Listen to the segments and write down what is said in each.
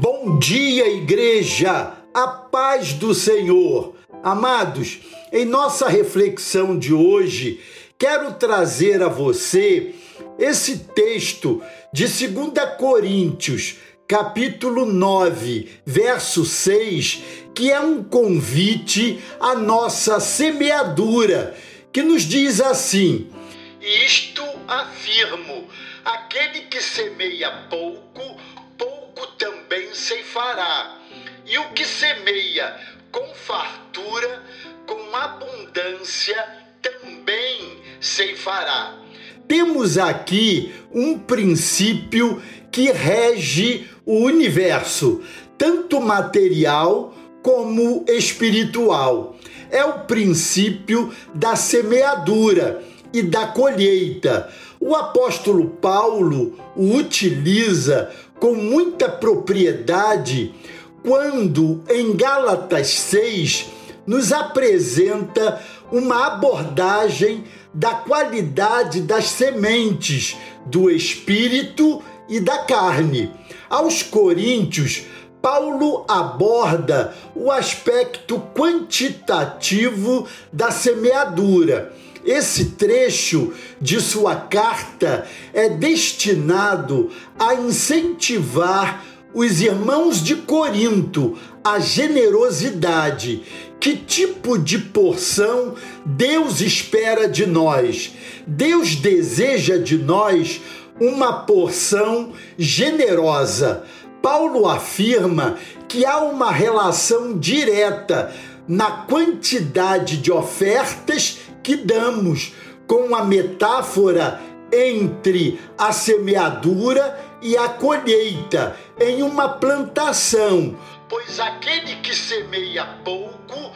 Bom dia, igreja! A paz do Senhor! Amados, em nossa reflexão de hoje, quero trazer a você esse texto de 2 Coríntios, capítulo 9, verso 6, que é um convite à nossa semeadura, que nos diz assim: Isto afirmo, aquele que semeia pouco, pouco também ceifará. E o que semeia com fartura, com abundância, também ceifará. Temos aqui um princípio que rege o universo, tanto material como espiritual. É o princípio da semeadura e da colheita. O apóstolo Paulo o utiliza com muita propriedade quando, em Gálatas 6, nos apresenta uma abordagem da qualidade das sementes do espírito e da carne. Aos Coríntios, Paulo aborda o aspecto quantitativo da semeadura. Esse trecho de sua carta é destinado a incentivar os irmãos de Corinto à generosidade. Que tipo de porção Deus espera de nós? Deus deseja de nós uma porção generosa. Paulo afirma que há uma relação direta na quantidade de ofertas que damos, com a metáfora entre a semeadura e a colheita em uma plantação. Pois aquele que semeia pouco,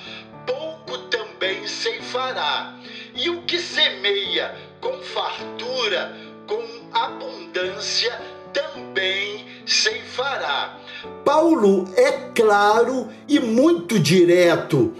pouco também ceifará. E o que semeia com fartura, com abundância, também ceifará. Paulo é claro e muito direto.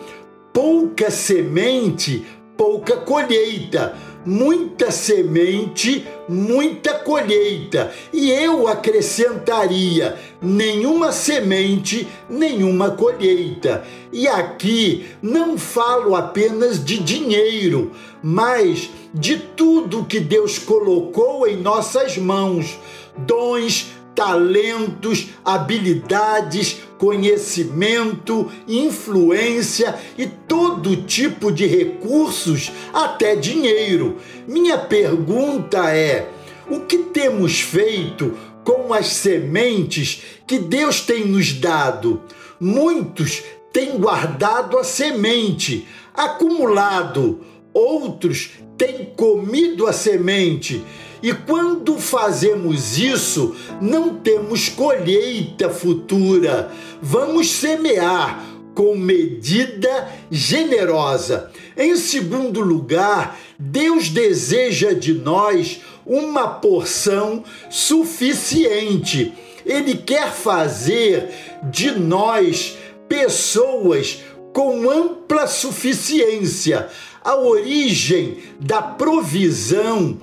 Pouca semente, pouca colheita. Muita semente, muita colheita. E eu acrescentaria: nenhuma semente, nenhuma colheita. E aqui não falo apenas de dinheiro, mas de tudo que Deus colocou em nossas mãos dons, talentos, habilidades, conhecimento, influência e todo tipo de recursos, até dinheiro. Minha pergunta é: o que temos feito com as sementes que Deus tem nos dado? Muitos têm guardado a semente, acumulado, outros têm comido a semente e quando fazemos isso, não temos colheita futura. Vamos semear com medida generosa. Em segundo lugar, Deus deseja de nós uma porção suficiente. Ele quer fazer de nós pessoas com ampla suficiência. A origem da provisão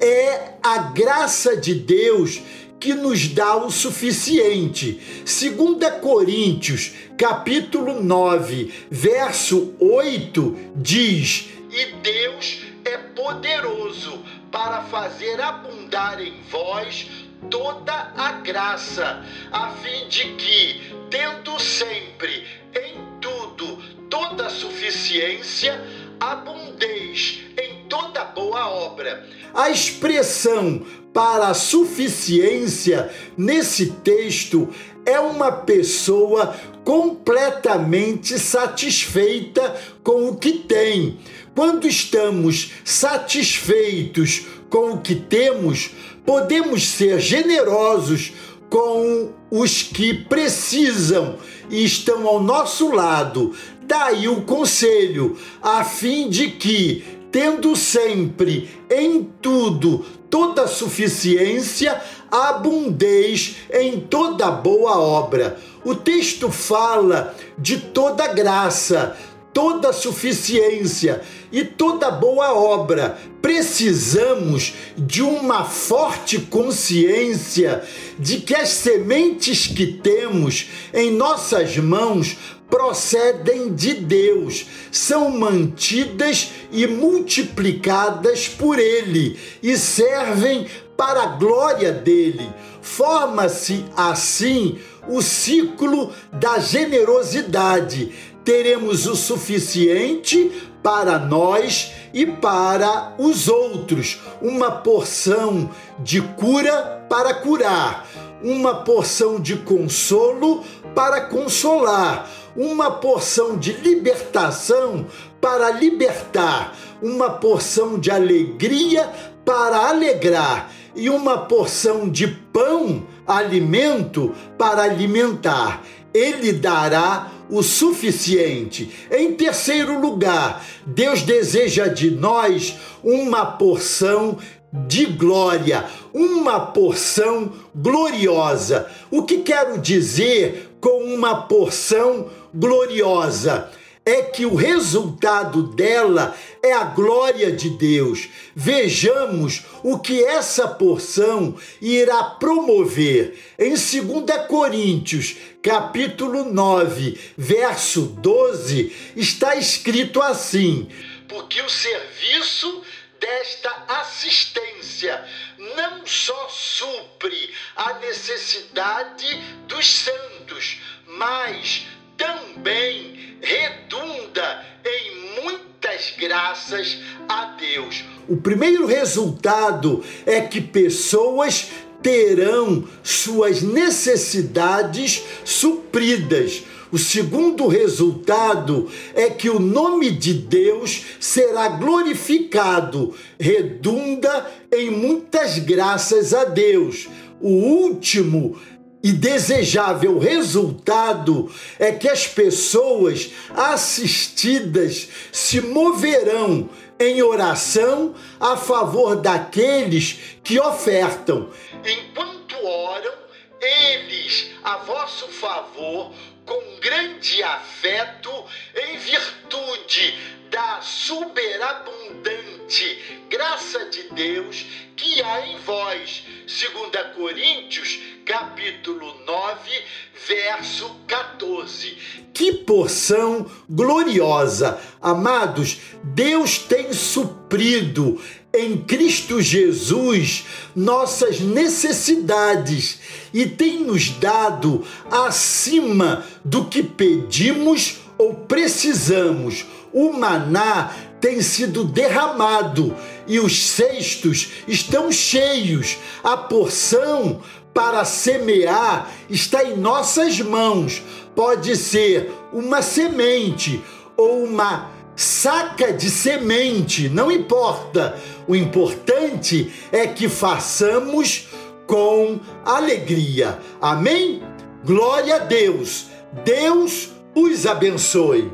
é a graça de Deus que nos dá o suficiente. 2 Coríntios, capítulo 9, verso 8 diz: "E Deus é poderoso para fazer abundar em vós toda a graça, a fim de que, tendo sempre em tudo toda a suficiência, abundeis boa obra. A expressão para a suficiência nesse texto é uma pessoa completamente satisfeita com o que tem. Quando estamos satisfeitos com o que temos, podemos ser generosos com os que precisam e estão ao nosso lado. Daí o conselho, a fim de que, tendo sempre em tudo toda suficiência, abundeis em toda boa obra. O texto fala de toda graça, toda suficiência e toda boa obra. Precisamos de uma forte consciência de que as sementes que temos em nossas mãos procedem de Deus, são mantidas e multiplicadas por Ele e servem para a glória dele. Forma-se assim o ciclo da generosidade. Teremos o suficiente para nós e para os outros, uma porção de cura para curar, uma porção de consolo para consolar, uma porção de libertação para libertar, uma porção de alegria para alegrar. E uma porção de pão, alimento, para alimentar. Ele dará o suficiente. Em terceiro lugar, Deus deseja de nós uma porção de glória, uma porção gloriosa. O que quero dizer com uma porção gloriosa? É que o resultado dela é a glória de Deus. Vejamos o que essa porção irá promover. Em 2 Coríntios, capítulo 9, verso 12, está escrito assim: Porque o serviço desta assistência não só supre a necessidade dos santos, mas também graças a Deus. O primeiro resultado é que pessoas terão suas necessidades supridas. O segundo resultado é que o nome de Deus será glorificado, redunda em muitas graças a Deus. O último e desejável resultado é que as pessoas assistidas se moverão em oração a favor daqueles que ofertam. Enquanto oram, eles a vosso favor com grande afeto, em virtude da superabundante graça de Deus que há em vós. 2 Coríntios, capítulo 9, verso 14. Que porção gloriosa! Amados, Deus tem suprido em Cristo Jesus nossas necessidades e tem nos dado acima do que pedimos ou precisamos. O maná tem sido derramado e os cestos estão cheios. A porção para semear está em nossas mãos. Pode ser uma semente ou uma saca de semente, não importa. O importante é que façamos com alegria. Amém? Glória a Deus. Deus os abençoe.